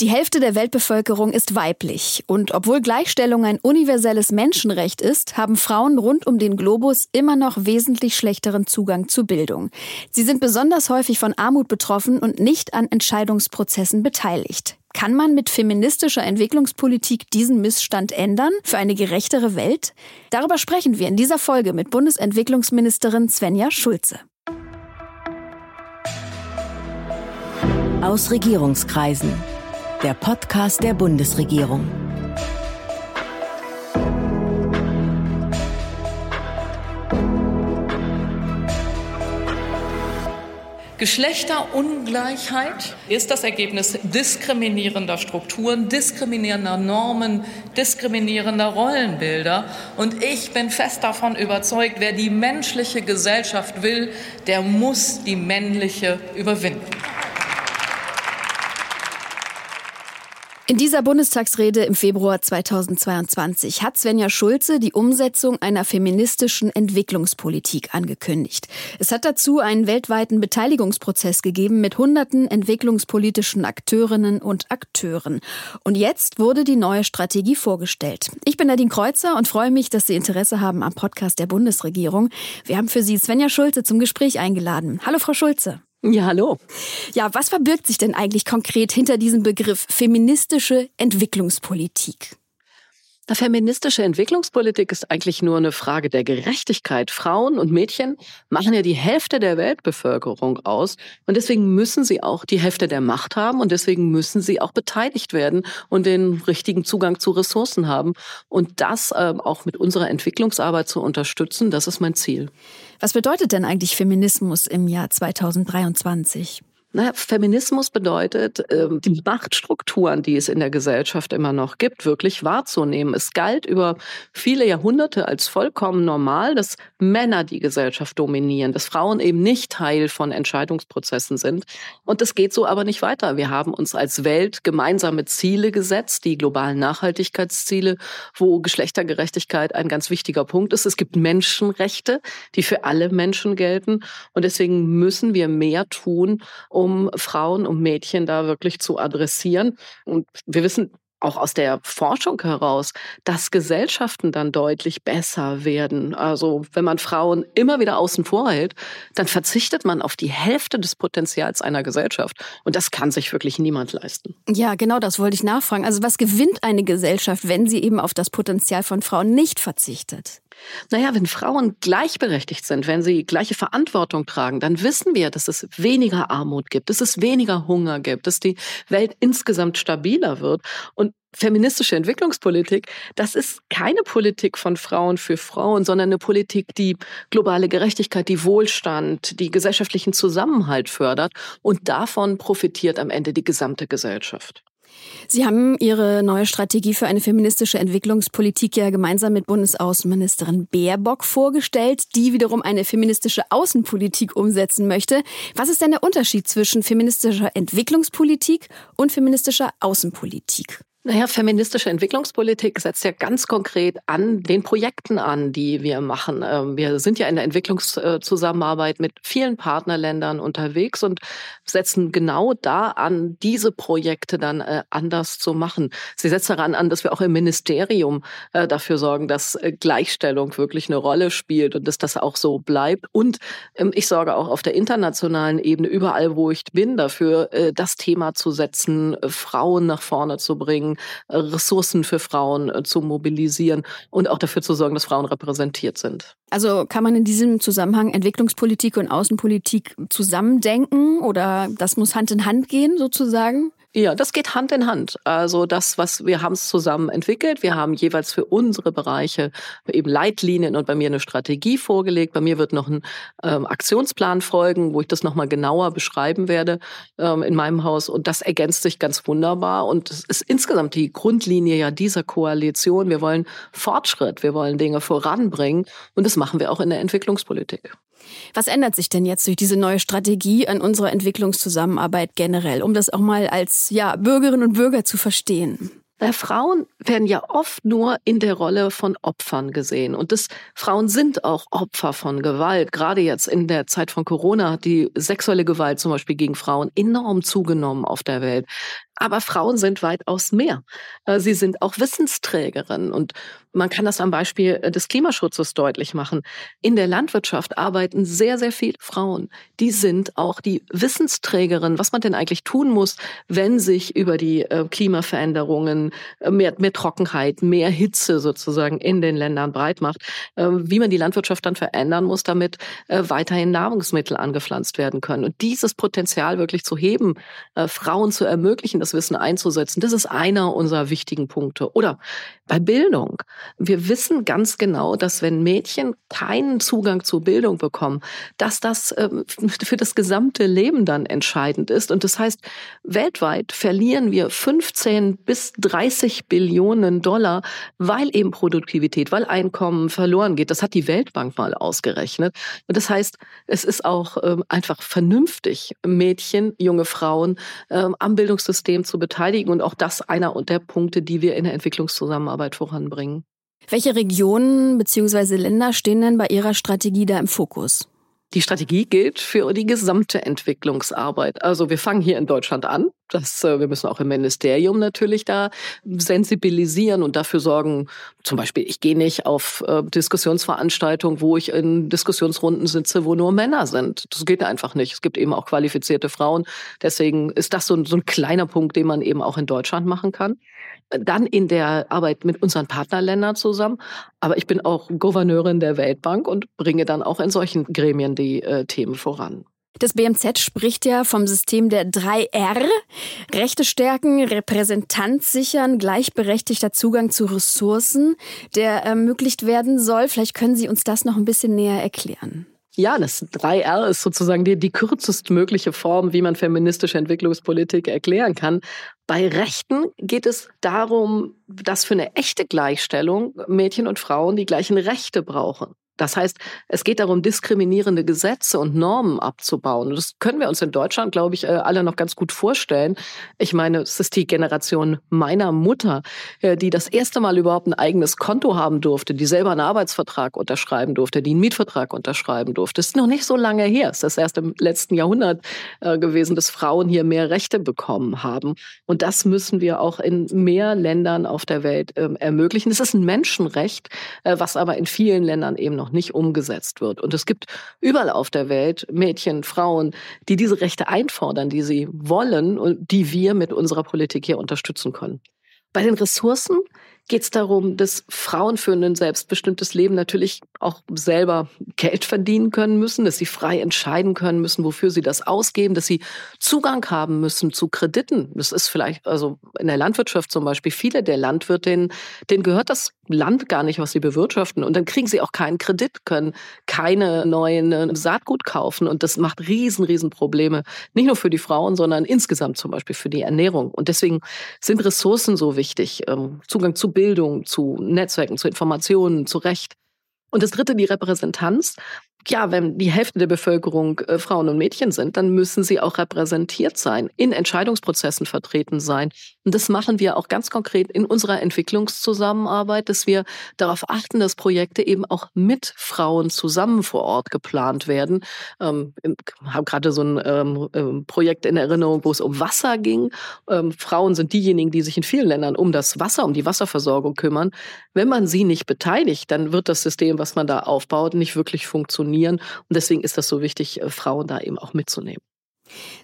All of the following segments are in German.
Die Hälfte der Weltbevölkerung ist weiblich. Und obwohl Gleichstellung ein universelles Menschenrecht ist, haben Frauen rund um den Globus immer noch wesentlich schlechteren Zugang zu Bildung. Sie sind besonders häufig von Armut betroffen und nicht an Entscheidungsprozessen beteiligt. Kann man mit feministischer Entwicklungspolitik diesen Missstand ändern für eine gerechtere Welt? Darüber sprechen wir in dieser Folge mit Bundesentwicklungsministerin Svenja Schulze. Aus Regierungskreisen der Podcast der Bundesregierung. Geschlechterungleichheit ist das Ergebnis diskriminierender Strukturen, diskriminierender Normen, diskriminierender Rollenbilder. Und ich bin fest davon überzeugt, wer die menschliche Gesellschaft will, der muss die männliche überwinden. In dieser Bundestagsrede im Februar 2022 hat Svenja Schulze die Umsetzung einer feministischen Entwicklungspolitik angekündigt. Es hat dazu einen weltweiten Beteiligungsprozess gegeben mit hunderten entwicklungspolitischen Akteurinnen und Akteuren. Und jetzt wurde die neue Strategie vorgestellt. Ich bin Nadine Kreuzer und freue mich, dass Sie Interesse haben am Podcast der Bundesregierung. Wir haben für Sie Svenja Schulze zum Gespräch eingeladen. Hallo, Frau Schulze. Ja, hallo. Ja, was verbirgt sich denn eigentlich konkret hinter diesem Begriff feministische Entwicklungspolitik? Na, feministische Entwicklungspolitik ist eigentlich nur eine Frage der Gerechtigkeit. Frauen und Mädchen machen ja die Hälfte der Weltbevölkerung aus und deswegen müssen sie auch die Hälfte der Macht haben und deswegen müssen sie auch beteiligt werden und den richtigen Zugang zu Ressourcen haben. Und das äh, auch mit unserer Entwicklungsarbeit zu unterstützen, das ist mein Ziel. Was bedeutet denn eigentlich Feminismus im Jahr 2023? Naja, Feminismus bedeutet, ähm, die Machtstrukturen, die es in der Gesellschaft immer noch gibt, wirklich wahrzunehmen. Es galt über viele Jahrhunderte als vollkommen normal, dass Männer die Gesellschaft dominieren, dass Frauen eben nicht Teil von Entscheidungsprozessen sind. Und das geht so aber nicht weiter. Wir haben uns als Welt gemeinsame Ziele gesetzt, die globalen Nachhaltigkeitsziele, wo Geschlechtergerechtigkeit ein ganz wichtiger Punkt ist. Es gibt Menschenrechte, die für alle Menschen gelten. Und deswegen müssen wir mehr tun, um Frauen und Mädchen da wirklich zu adressieren. Und wir wissen, auch aus der Forschung heraus, dass Gesellschaften dann deutlich besser werden. Also wenn man Frauen immer wieder außen vor hält, dann verzichtet man auf die Hälfte des Potenzials einer Gesellschaft. Und das kann sich wirklich niemand leisten. Ja, genau das wollte ich nachfragen. Also was gewinnt eine Gesellschaft, wenn sie eben auf das Potenzial von Frauen nicht verzichtet? Naja, wenn Frauen gleichberechtigt sind, wenn sie gleiche Verantwortung tragen, dann wissen wir, dass es weniger Armut gibt, dass es weniger Hunger gibt, dass die Welt insgesamt stabiler wird. Und feministische Entwicklungspolitik, das ist keine Politik von Frauen für Frauen, sondern eine Politik, die globale Gerechtigkeit, die Wohlstand, die gesellschaftlichen Zusammenhalt fördert. Und davon profitiert am Ende die gesamte Gesellschaft. Sie haben Ihre neue Strategie für eine feministische Entwicklungspolitik ja gemeinsam mit Bundesaußenministerin Baerbock vorgestellt, die wiederum eine feministische Außenpolitik umsetzen möchte. Was ist denn der Unterschied zwischen feministischer Entwicklungspolitik und feministischer Außenpolitik? Naja, feministische Entwicklungspolitik setzt ja ganz konkret an den Projekten an, die wir machen. Ähm, wir sind ja in der Entwicklungszusammenarbeit mit vielen Partnerländern unterwegs und setzen genau da an, diese Projekte dann äh, anders zu machen. Sie setzt daran an, dass wir auch im Ministerium äh, dafür sorgen, dass äh, Gleichstellung wirklich eine Rolle spielt und dass das auch so bleibt. Und ähm, ich sorge auch auf der internationalen Ebene, überall wo ich bin, dafür, das Thema zu setzen, Frauen nach vorne zu bringen, Ressourcen für Frauen äh, zu mobilisieren und auch dafür zu sorgen, dass Frauen repräsentiert sind. Also kann man in diesem Zusammenhang Entwicklungspolitik und Außenpolitik zusammendenken oder das muss Hand in Hand gehen sozusagen? Ja, das geht Hand in Hand. Also das, was wir haben es zusammen entwickelt. Wir haben jeweils für unsere Bereiche eben Leitlinien und bei mir eine Strategie vorgelegt. Bei mir wird noch ein ähm, Aktionsplan folgen, wo ich das nochmal genauer beschreiben werde ähm, in meinem Haus. Und das ergänzt sich ganz wunderbar. Und es ist insgesamt die Grundlinie ja dieser Koalition. Wir wollen Fortschritt, wir wollen Dinge voranbringen. Und das machen wir auch in der Entwicklungspolitik. Was ändert sich denn jetzt durch diese neue Strategie an unserer Entwicklungszusammenarbeit generell, um das auch mal als ja, Bürgerinnen und Bürger zu verstehen? Na, Frauen werden ja oft nur in der Rolle von Opfern gesehen. Und das, Frauen sind auch Opfer von Gewalt. Gerade jetzt in der Zeit von Corona hat die sexuelle Gewalt zum Beispiel gegen Frauen enorm zugenommen auf der Welt. Aber Frauen sind weitaus mehr. Äh, sie sind auch Wissensträgerinnen. Und man kann das am Beispiel äh, des Klimaschutzes deutlich machen. In der Landwirtschaft arbeiten sehr, sehr viele Frauen. Die sind auch die Wissensträgerinnen, was man denn eigentlich tun muss, wenn sich über die äh, Klimaveränderungen, mehr, mehr Trockenheit, mehr Hitze sozusagen in den Ländern breit macht, wie man die Landwirtschaft dann verändern muss, damit weiterhin Nahrungsmittel angepflanzt werden können. Und dieses Potenzial wirklich zu heben, Frauen zu ermöglichen, das Wissen einzusetzen. Das ist einer unserer wichtigen Punkte. Oder bei Bildung. Wir wissen ganz genau, dass wenn Mädchen keinen Zugang zur Bildung bekommen, dass das ähm, für das gesamte Leben dann entscheidend ist. Und das heißt, weltweit verlieren wir 15 bis 30 Billionen Dollar, weil eben Produktivität, weil Einkommen verloren geht. Das hat die Weltbank mal ausgerechnet. Und das heißt, es ist auch ähm, einfach vernünftig, Mädchen, junge Frauen ähm, am Bildungssystem System zu beteiligen. Und auch das einer der Punkte, die wir in der Entwicklungszusammenarbeit voranbringen. Welche Regionen bzw. Länder stehen denn bei Ihrer Strategie da im Fokus? Die Strategie gilt für die gesamte Entwicklungsarbeit. Also wir fangen hier in Deutschland an. Das, äh, wir müssen auch im Ministerium natürlich da sensibilisieren und dafür sorgen, zum Beispiel, ich gehe nicht auf äh, Diskussionsveranstaltungen, wo ich in Diskussionsrunden sitze, wo nur Männer sind. Das geht einfach nicht. Es gibt eben auch qualifizierte Frauen. Deswegen ist das so, so ein kleiner Punkt, den man eben auch in Deutschland machen kann dann in der Arbeit mit unseren Partnerländern zusammen. Aber ich bin auch Gouverneurin der Weltbank und bringe dann auch in solchen Gremien die äh, Themen voran. Das BMZ spricht ja vom System der 3R. Rechte stärken, Repräsentanz sichern, gleichberechtigter Zugang zu Ressourcen, der ermöglicht werden soll. Vielleicht können Sie uns das noch ein bisschen näher erklären. Ja, das 3R ist sozusagen die, die kürzestmögliche Form, wie man feministische Entwicklungspolitik erklären kann. Bei Rechten geht es darum, dass für eine echte Gleichstellung Mädchen und Frauen die gleichen Rechte brauchen. Das heißt, es geht darum, diskriminierende Gesetze und Normen abzubauen. Und das können wir uns in Deutschland, glaube ich, äh, alle noch ganz gut vorstellen. Ich meine, es ist die Generation meiner Mutter, äh, die das erste Mal überhaupt ein eigenes Konto haben durfte, die selber einen Arbeitsvertrag unterschreiben durfte, die einen Mietvertrag unterschreiben durfte. Es ist noch nicht so lange her. Es ist erst im letzten Jahrhundert äh, gewesen, dass Frauen hier mehr Rechte bekommen haben. Und das müssen wir auch in mehr Ländern auf der Welt ähm, ermöglichen. Es ist ein Menschenrecht, was aber in vielen Ländern eben noch noch nicht umgesetzt wird. Und es gibt überall auf der Welt Mädchen, Frauen, die diese Rechte einfordern, die sie wollen und die wir mit unserer Politik hier unterstützen können. Bei den Ressourcen geht es darum, dass Frauen für ein selbstbestimmtes Leben natürlich auch selber Geld verdienen können müssen, dass sie frei entscheiden können müssen, wofür sie das ausgeben, dass sie Zugang haben müssen zu Krediten. Das ist vielleicht, also in der Landwirtschaft zum Beispiel, viele der Landwirtinnen, denen gehört das Land gar nicht, was sie bewirtschaften. Und dann kriegen sie auch keinen Kredit, können keine neuen äh, Saatgut kaufen. Und das macht riesen, riesen Probleme. Nicht nur für die Frauen, sondern insgesamt zum Beispiel für die Ernährung. Und deswegen sind Ressourcen so wichtig. Ähm, Zugang zu Bildung, zu Netzwerken, zu Informationen, zu Recht. Und das dritte, die Repräsentanz ja, wenn die Hälfte der Bevölkerung äh, Frauen und Mädchen sind, dann müssen sie auch repräsentiert sein, in Entscheidungsprozessen vertreten sein. Und das machen wir auch ganz konkret in unserer Entwicklungszusammenarbeit, dass wir darauf achten, dass Projekte eben auch mit Frauen zusammen vor Ort geplant werden. Ähm, habe gerade so ein ähm, ähm, Projekt in Erinnerung, wo es um Wasser ging. Ähm, Frauen sind diejenigen, die sich in vielen Ländern um das Wasser, um die Wasserversorgung kümmern. Wenn man sie nicht beteiligt, dann wird das System, was man da aufbaut, nicht wirklich funktionieren funktionieren. Und deswegen ist das so wichtig, äh, Frauen da eben auch mitzunehmen.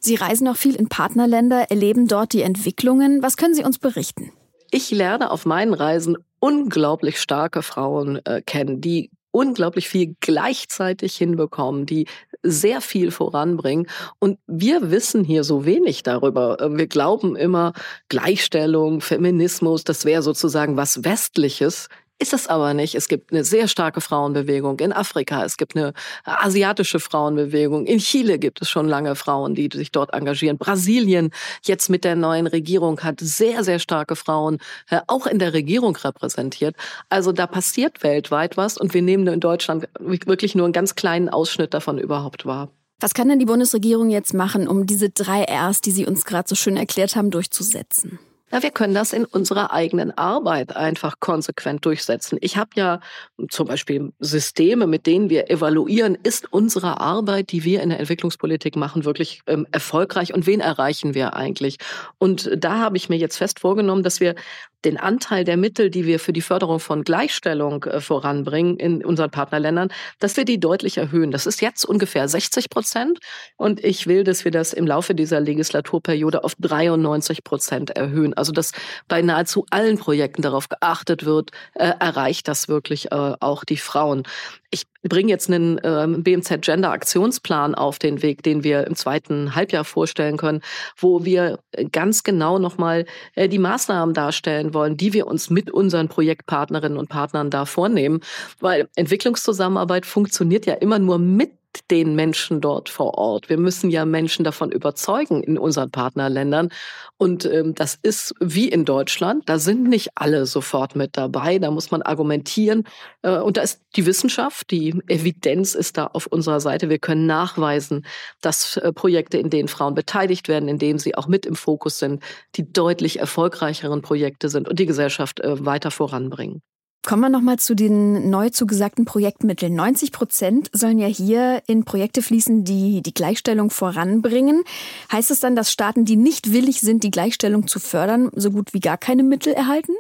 Sie reisen auch viel in Partnerländer, erleben dort die Entwicklungen. Was können Sie uns berichten? Ich lerne auf meinen Reisen unglaublich starke Frauen äh, kennen, die unglaublich viel gleichzeitig hinbekommen, die sehr viel voranbringen. Und wir wissen hier so wenig darüber. Äh, wir glauben immer, Gleichstellung, Feminismus, das wäre sozusagen was Westliches. Ist es aber nicht. Es gibt eine sehr starke Frauenbewegung in Afrika. Es gibt eine asiatische Frauenbewegung. In Chile gibt es schon lange Frauen, die sich dort engagieren. Brasilien jetzt mit der neuen Regierung hat sehr, sehr starke Frauen äh, auch in der Regierung repräsentiert. Also da passiert weltweit was und wir nehmen in Deutschland wirklich nur einen ganz kleinen Ausschnitt davon überhaupt wahr. Was kann denn die Bundesregierung jetzt machen, um diese drei Rs, die Sie uns gerade so schön erklärt haben, durchzusetzen? Na, wir können das in unserer eigenen Arbeit einfach konsequent durchsetzen. Ich habe ja zum Beispiel Systeme, mit denen wir evaluieren, ist unsere Arbeit, die wir in der Entwicklungspolitik machen, wirklich ähm, erfolgreich und wen erreichen wir eigentlich? Und da habe ich mir jetzt fest vorgenommen, dass wir den Anteil der Mittel, die wir für die Förderung von Gleichstellung äh, voranbringen in unseren Partnerländern, dass wir die deutlich erhöhen. Das ist jetzt ungefähr 60 Prozent und ich will, dass wir das im Laufe dieser Legislaturperiode auf 93 Prozent erhöhen. Also dass bei nahezu allen Projekten darauf geachtet wird, äh, erreicht das wirklich äh, auch die Frauen. Ich bringe jetzt einen äh, BMZ Gender Aktionsplan auf den Weg, den wir im zweiten Halbjahr vorstellen können, wo wir ganz genau nochmal äh, die Maßnahmen darstellen wollen, die wir uns mit unseren Projektpartnerinnen und Partnern da vornehmen. Weil Entwicklungszusammenarbeit funktioniert ja immer nur mit den Menschen dort vor Ort. Wir müssen ja Menschen davon überzeugen in unseren Partnerländern. Und ähm, das ist wie in Deutschland. Da sind nicht alle sofort mit dabei. Da muss man argumentieren. Äh, und da ist die Wissenschaft, die Evidenz ist da auf unserer Seite. Wir können nachweisen, dass äh, Projekte, in denen Frauen beteiligt werden, in denen sie auch mit im Fokus sind, die deutlich erfolgreicheren Projekte sind und die Gesellschaft äh, weiter voranbringen. Kommen wir nochmal zu den neu zugesagten Projektmitteln. 90 Prozent sollen ja hier in Projekte fließen, die die Gleichstellung voranbringen. Heißt es dann, dass Staaten, die nicht willig sind, die Gleichstellung zu fördern, so gut wie gar keine Mittel erhalten?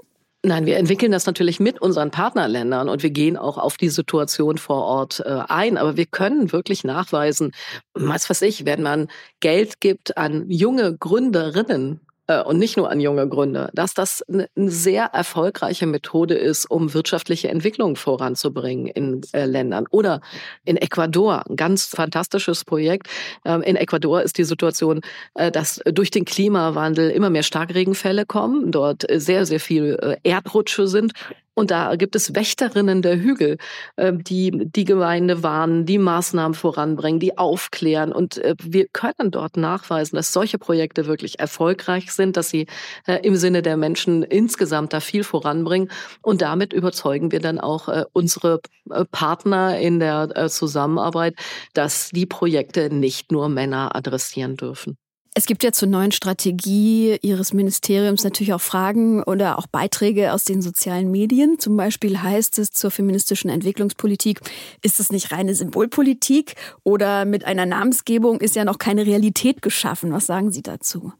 Nein, wir entwickeln das natürlich mit unseren Partnerländern und wir gehen auch auf die Situation vor Ort äh, ein. Aber wir können wirklich nachweisen, was weiß ich, wenn man Geld gibt an junge Gründerinnen, und nicht nur an junge Gründer, dass das eine sehr erfolgreiche Methode ist, um wirtschaftliche Entwicklung voranzubringen in äh, Ländern. Oder in Ecuador, ein ganz fantastisches Projekt. Ähm, in Ecuador ist die Situation, äh, dass durch den Klimawandel immer mehr Starkregenfälle kommen, dort sehr, sehr viel Erdrutsche sind und da gibt es Wächterinnen der Hügel, ähm, die die Gemeinde warnen, die Maßnahmen voranbringen, die aufklären. Und äh, wir können dort nachweisen, dass solche Projekte wirklich erfolgreich sind, dass sie äh, im Sinne der Menschen insgesamt da viel voranbringen. Und damit überzeugen wir dann auch äh, unsere Partner in der Zusammenarbeit, dass die Projekte nicht nur Männer adressieren dürfen. Es gibt ja zur neuen Strategie Ihres Ministeriums natürlich auch Fragen oder auch Beiträge aus den sozialen Medien. Zum Beispiel heißt es zur feministischen Entwicklungspolitik, ist es nicht reine Symbolpolitik oder mit einer Namensgebung ist ja noch keine Realität geschaffen. Was sagen Sie dazu?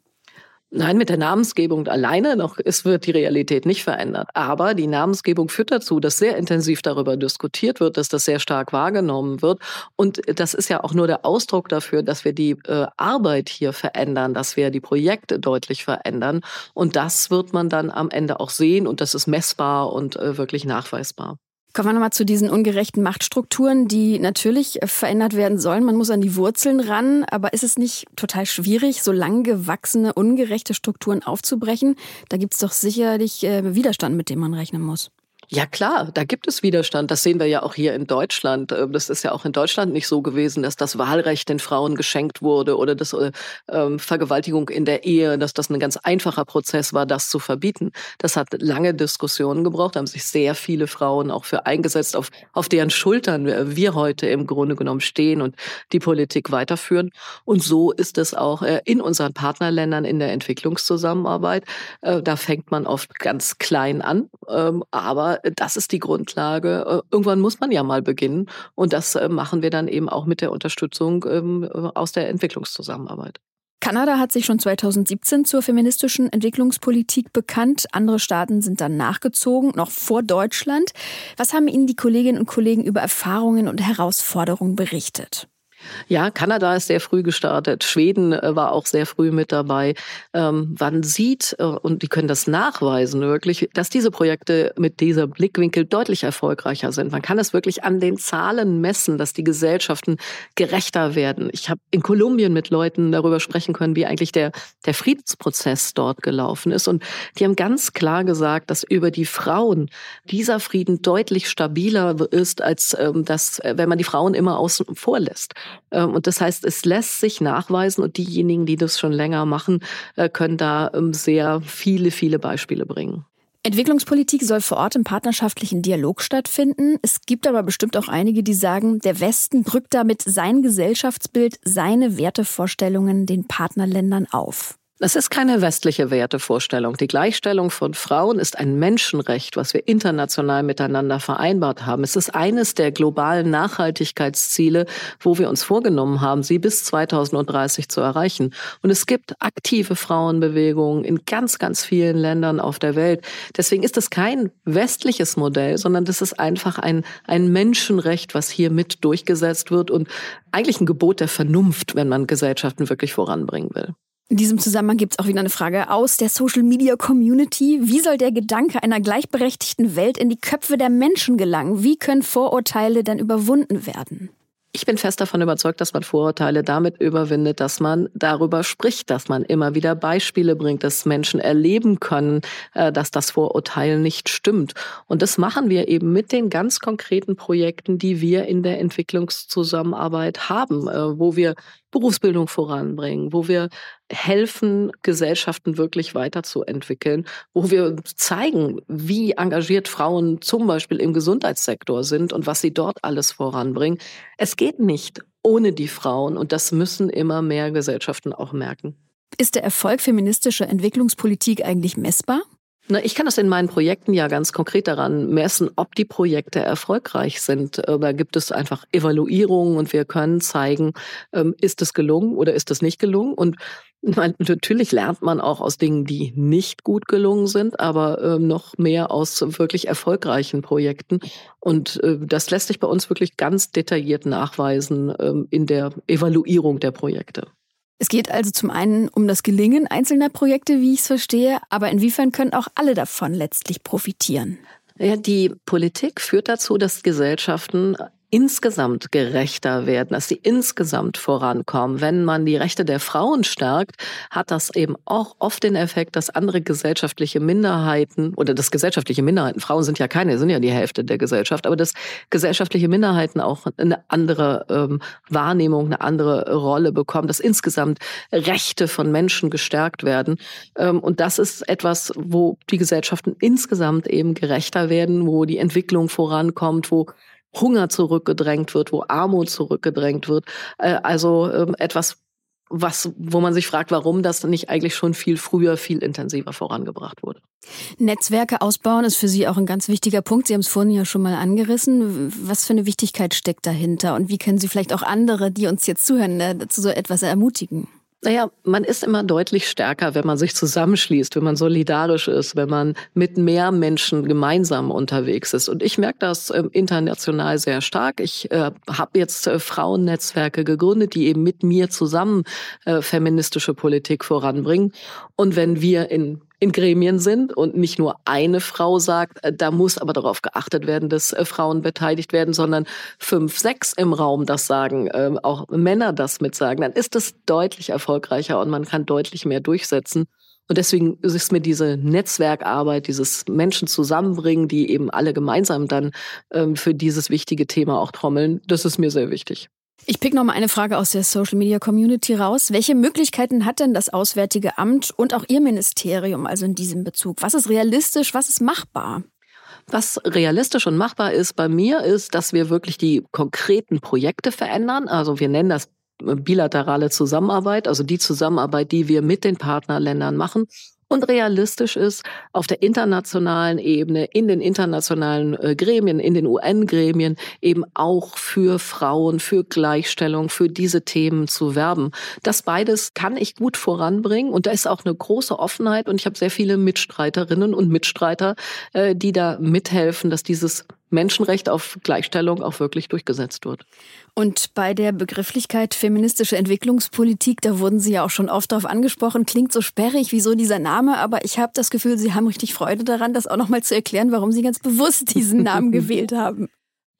Nein, mit der Namensgebung alleine noch, es wird die Realität nicht verändert. Aber die Namensgebung führt dazu, dass sehr intensiv darüber diskutiert wird, dass das sehr stark wahrgenommen wird. Und das ist ja auch nur der Ausdruck dafür, dass wir die äh, Arbeit hier verändern, dass wir die Projekte deutlich verändern. Und das wird man dann am Ende auch sehen und das ist messbar und äh, wirklich nachweisbar. Kommen wir nochmal zu diesen ungerechten Machtstrukturen, die natürlich verändert werden sollen. Man muss an die Wurzeln ran, aber ist es nicht total schwierig, so lang gewachsene, ungerechte Strukturen aufzubrechen? Da gibt es doch sicherlich äh, Widerstand, mit dem man rechnen muss. Ja klar, da gibt es Widerstand. Das sehen wir ja auch hier in Deutschland. Ähm, das ist ja auch in Deutschland nicht so gewesen, dass das Wahlrecht den Frauen geschenkt wurde oder das äh, ähm, Vergewaltigung in der Ehe, dass das ein ganz einfacher Prozess war, das zu verbieten. Das hat lange Diskussionen gebraucht, haben sich sehr viele Frauen auch für eingesetzt, auf, auf deren Schultern wir heute im Grunde genommen stehen und die Politik weiterführen. Und so ist es auch äh, in unseren Partnerländern in der Entwicklungszusammenarbeit. Äh, da fängt man oft ganz klein an, ähm, aber das ist die Grundlage. Äh, irgendwann muss man ja mal beginnen. Und das äh, machen wir dann eben auch mit der Unterstützung ähm, aus der Entwicklungszusammenarbeit. Kanada hat sich schon 2017 zur feministischen Entwicklungspolitik bekannt. Andere Staaten sind dann nachgezogen, noch vor Deutschland. Was haben Ihnen die Kolleginnen und Kollegen über Erfahrungen und Herausforderungen berichtet? Ja, Kanada ist sehr früh gestartet. Schweden äh, war auch sehr früh mit dabei. Ähm, man sieht, äh, und die können das nachweisen wirklich, dass diese Projekte mit dieser Blickwinkel deutlich erfolgreicher sind. Man kann es wirklich an den Zahlen messen, dass die Gesellschaften gerechter werden. Ich habe in Kolumbien mit Leuten darüber sprechen können, wie eigentlich der, der Friedensprozess dort gelaufen ist. Und die haben ganz klar gesagt, dass über die Frauen dieser Frieden deutlich stabiler ist, als ähm, das, äh, wenn man die Frauen immer außen vor lässt. Ähm, und das heißt, es lässt sich nachweisen und diejenigen, die das schon länger machen, äh, können da ähm, sehr viele, viele Beispiele bringen. Entwicklungspolitik soll vor Ort im partnerschaftlichen Dialog stattfinden. Es gibt aber bestimmt auch einige, die sagen, der Westen drückt damit sein Gesellschaftsbild, seine Wertevorstellungen den Partnerländern auf. Das ist keine westliche Wertevorstellung. Die Gleichstellung von Frauen ist ein Menschenrecht, was wir international miteinander vereinbart haben. Es ist eines der globalen Nachhaltigkeitsziele, wo wir uns vorgenommen haben, sie bis 2030 zu erreichen. Und es gibt aktive Frauenbewegungen in ganz, ganz vielen Ländern auf der Welt. Deswegen ist es kein westliches Modell, sondern das ist einfach ein, ein Menschenrecht, was hier mit durchgesetzt wird und eigentlich ein Gebot der Vernunft, wenn man Gesellschaften wirklich voranbringen will. In diesem Zusammenhang gibt es auch wieder eine Frage aus der Social Media Community. Wie soll der Gedanke einer gleichberechtigten Welt in die Köpfe der Menschen gelangen? Wie können Vorurteile dann überwunden werden? Ich bin fest davon überzeugt, dass man Vorurteile damit überwindet, dass man darüber spricht, dass man immer wieder Beispiele bringt, dass Menschen erleben können, äh, dass das Vorurteil nicht stimmt. Und das machen wir eben mit den ganz konkreten Projekten, die wir in der Entwicklungszusammenarbeit haben, äh, wo wir Berufsbildung voranbringen, wo wir helfen, Gesellschaften wirklich weiterzuentwickeln, wo wir zeigen, wie engagiert Frauen zum Beispiel im Gesundheitssektor sind und was sie dort alles voranbringen. Es geht nicht ohne die Frauen und das müssen immer mehr Gesellschaften auch merken. Ist der Erfolg feministischer Entwicklungspolitik eigentlich messbar? Na, ich kann das in meinen Projekten ja ganz konkret daran messen, ob die Projekte erfolgreich sind. Da gibt es einfach Evaluierungen und wir können zeigen, ähm, ist es gelungen oder ist es nicht gelungen. Und natürlich lernt man auch aus Dingen, die nicht gut gelungen sind, aber ähm, noch mehr aus wirklich erfolgreichen Projekten. Und äh, das lässt sich bei uns wirklich ganz detailliert nachweisen ähm, in der Evaluierung der Projekte. Es geht also zum einen um das Gelingen einzelner Projekte, wie ich es verstehe, aber inwiefern können auch alle davon letztlich profitieren? Ja, die Politik führt dazu, dass Gesellschaften insgesamt gerechter werden, dass sie insgesamt vorankommen. Wenn man die Rechte der Frauen stärkt, hat das eben auch oft den Effekt, dass andere gesellschaftliche Minderheiten oder das gesellschaftliche Minderheiten, Frauen sind ja keine, sind ja die Hälfte der Gesellschaft, aber dass gesellschaftliche Minderheiten auch eine andere ähm, Wahrnehmung, eine andere Rolle bekommen, dass insgesamt Rechte von Menschen gestärkt werden. Ähm, und das ist etwas, wo die Gesellschaften insgesamt eben gerechter werden, wo die Entwicklung vorankommt, wo Hunger zurückgedrängt wird, wo Armut zurückgedrängt wird. Äh, also ähm, etwas, was, wo man sich fragt, warum das nicht eigentlich schon viel früher, viel intensiver vorangebracht wurde. Netzwerke ausbauen ist für Sie auch ein ganz wichtiger Punkt. Sie haben es vorhin ja schon mal angerissen. Was für eine Wichtigkeit steckt dahinter? Und wie können Sie vielleicht auch andere, die uns jetzt zuhören, äh, dazu so etwas ermutigen? Naja, man ist immer deutlich stärker, wenn man sich zusammenschließt, wenn man solidarisch ist, wenn man mit mehr Menschen gemeinsam unterwegs ist. Und ich merke das äh, international sehr stark. Ich äh, habe jetzt äh, Frauennetzwerke gegründet, die eben mit mir zusammen äh, feministische Politik voranbringen. Und wenn wir in in Gremien sind und nicht nur eine Frau sagt, äh, da muss aber darauf geachtet werden, dass äh, Frauen beteiligt werden, sondern fünf, sechs im Raum das sagen, ähm, auch Männer das mitsagen, dann ist es deutlich erfolgreicher und man kann deutlich mehr durchsetzen. Und deswegen ist mir diese Netzwerkarbeit, dieses Menschen zusammenbringen, die eben alle gemeinsam dann ähm, für dieses wichtige Thema auch trommeln, das ist mir sehr wichtig. Ich pick noch mal eine Frage aus der Social Media Community raus. Welche Möglichkeiten hat denn das Auswärtige Amt und auch Ihr Ministerium also in diesem Bezug? Was ist realistisch, was ist machbar? Was realistisch und machbar ist bei mir, ist, dass wir wirklich die konkreten Projekte verändern. Also wir nennen das bilaterale Zusammenarbeit, also die Zusammenarbeit, die wir mit den Partnerländern machen und realistisch ist, auf der internationalen Ebene, in den internationalen äh, Gremien, in den UN-Gremien eben auch für Frauen, für Gleichstellung, für diese Themen zu werben. Das beides kann ich gut voranbringen und da ist auch eine große Offenheit und ich habe sehr viele Mitstreiterinnen und Mitstreiter, äh, die da mithelfen, dass dieses Menschenrecht auf Gleichstellung auch wirklich durchgesetzt wird. Und bei der Begrifflichkeit feministische Entwicklungspolitik, da wurden Sie ja auch schon oft darauf angesprochen, klingt so sperrig, wieso dieser Name, aber ich habe das Gefühl, Sie haben richtig Freude daran, das auch nochmal zu erklären, warum Sie ganz bewusst diesen Namen gewählt haben.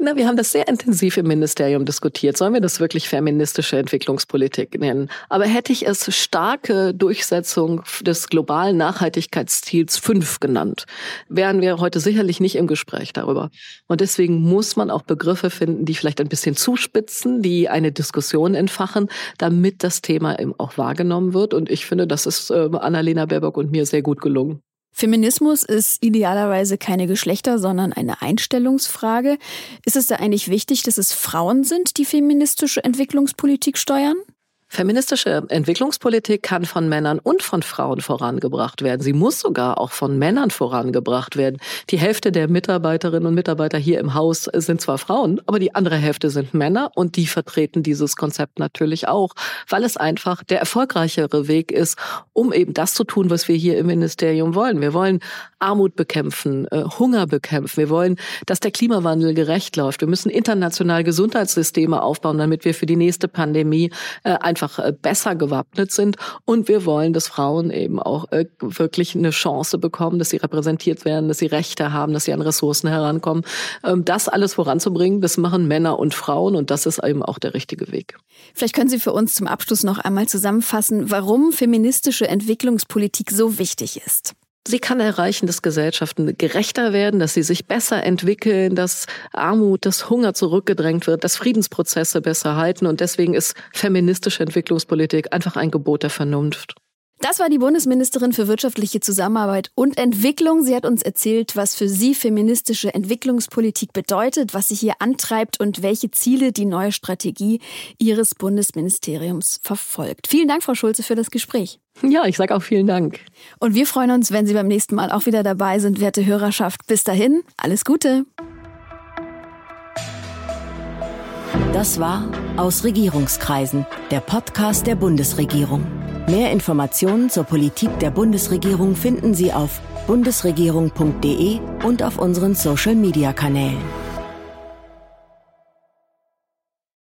Na, wir haben das sehr intensiv im Ministerium diskutiert. Sollen wir das wirklich feministische Entwicklungspolitik nennen? Aber hätte ich es starke Durchsetzung des globalen Nachhaltigkeitsziels 5 genannt, wären wir heute sicherlich nicht im Gespräch darüber. Und deswegen muss man auch Begriffe finden, die vielleicht ein bisschen zuspitzen, die eine Diskussion entfachen, damit das Thema eben auch wahrgenommen wird. Und ich finde, das ist äh, Annalena Baerbock und mir sehr gut gelungen. Feminismus ist idealerweise keine Geschlechter, sondern eine Einstellungsfrage. Ist es da eigentlich wichtig, dass es Frauen sind, die feministische Entwicklungspolitik steuern? Feministische Entwicklungspolitik kann von Männern und von Frauen vorangebracht werden. Sie muss sogar auch von Männern vorangebracht werden. Die Hälfte der Mitarbeiterinnen und Mitarbeiter hier im Haus sind zwar Frauen, aber die andere Hälfte sind Männer und die vertreten dieses Konzept natürlich auch, weil es einfach der erfolgreichere Weg ist, um eben das zu tun, was wir hier im Ministerium wollen. Wir wollen Armut bekämpfen, äh, Hunger bekämpfen. Wir wollen, dass der Klimawandel gerecht läuft. Wir müssen international Gesundheitssysteme aufbauen, damit wir für die nächste Pandemie äh, einfach einfach äh, besser gewappnet sind. Und wir wollen, dass Frauen eben auch äh, wirklich eine Chance bekommen, dass sie repräsentiert werden, dass sie Rechte haben, dass sie an Ressourcen herankommen. Ähm, das alles voranzubringen, das machen Männer und Frauen und das ist eben auch der richtige Weg. Vielleicht können Sie für uns zum Abschluss noch einmal zusammenfassen, warum feministische Entwicklungspolitik so wichtig ist. Sie kann erreichen, dass Gesellschaften gerechter werden, dass sie sich besser entwickeln, dass Armut, dass Hunger zurückgedrängt wird, dass Friedensprozesse besser halten. Und deswegen ist feministische Entwicklungspolitik einfach ein Gebot der Vernunft. Das war die Bundesministerin für wirtschaftliche Zusammenarbeit und Entwicklung. Sie hat uns erzählt, was für sie feministische Entwicklungspolitik bedeutet, was sie hier antreibt und welche Ziele die neue Strategie ihres Bundesministeriums verfolgt. Vielen Dank, Frau Schulze, für das Gespräch. Ja, ich sage auch vielen Dank. Und wir freuen uns, wenn Sie beim nächsten Mal auch wieder dabei sind, werte Hörerschaft. Bis dahin, alles Gute. Das war Aus Regierungskreisen, der Podcast der Bundesregierung. Mehr Informationen zur Politik der Bundesregierung finden Sie auf bundesregierung.de und auf unseren Social-Media-Kanälen.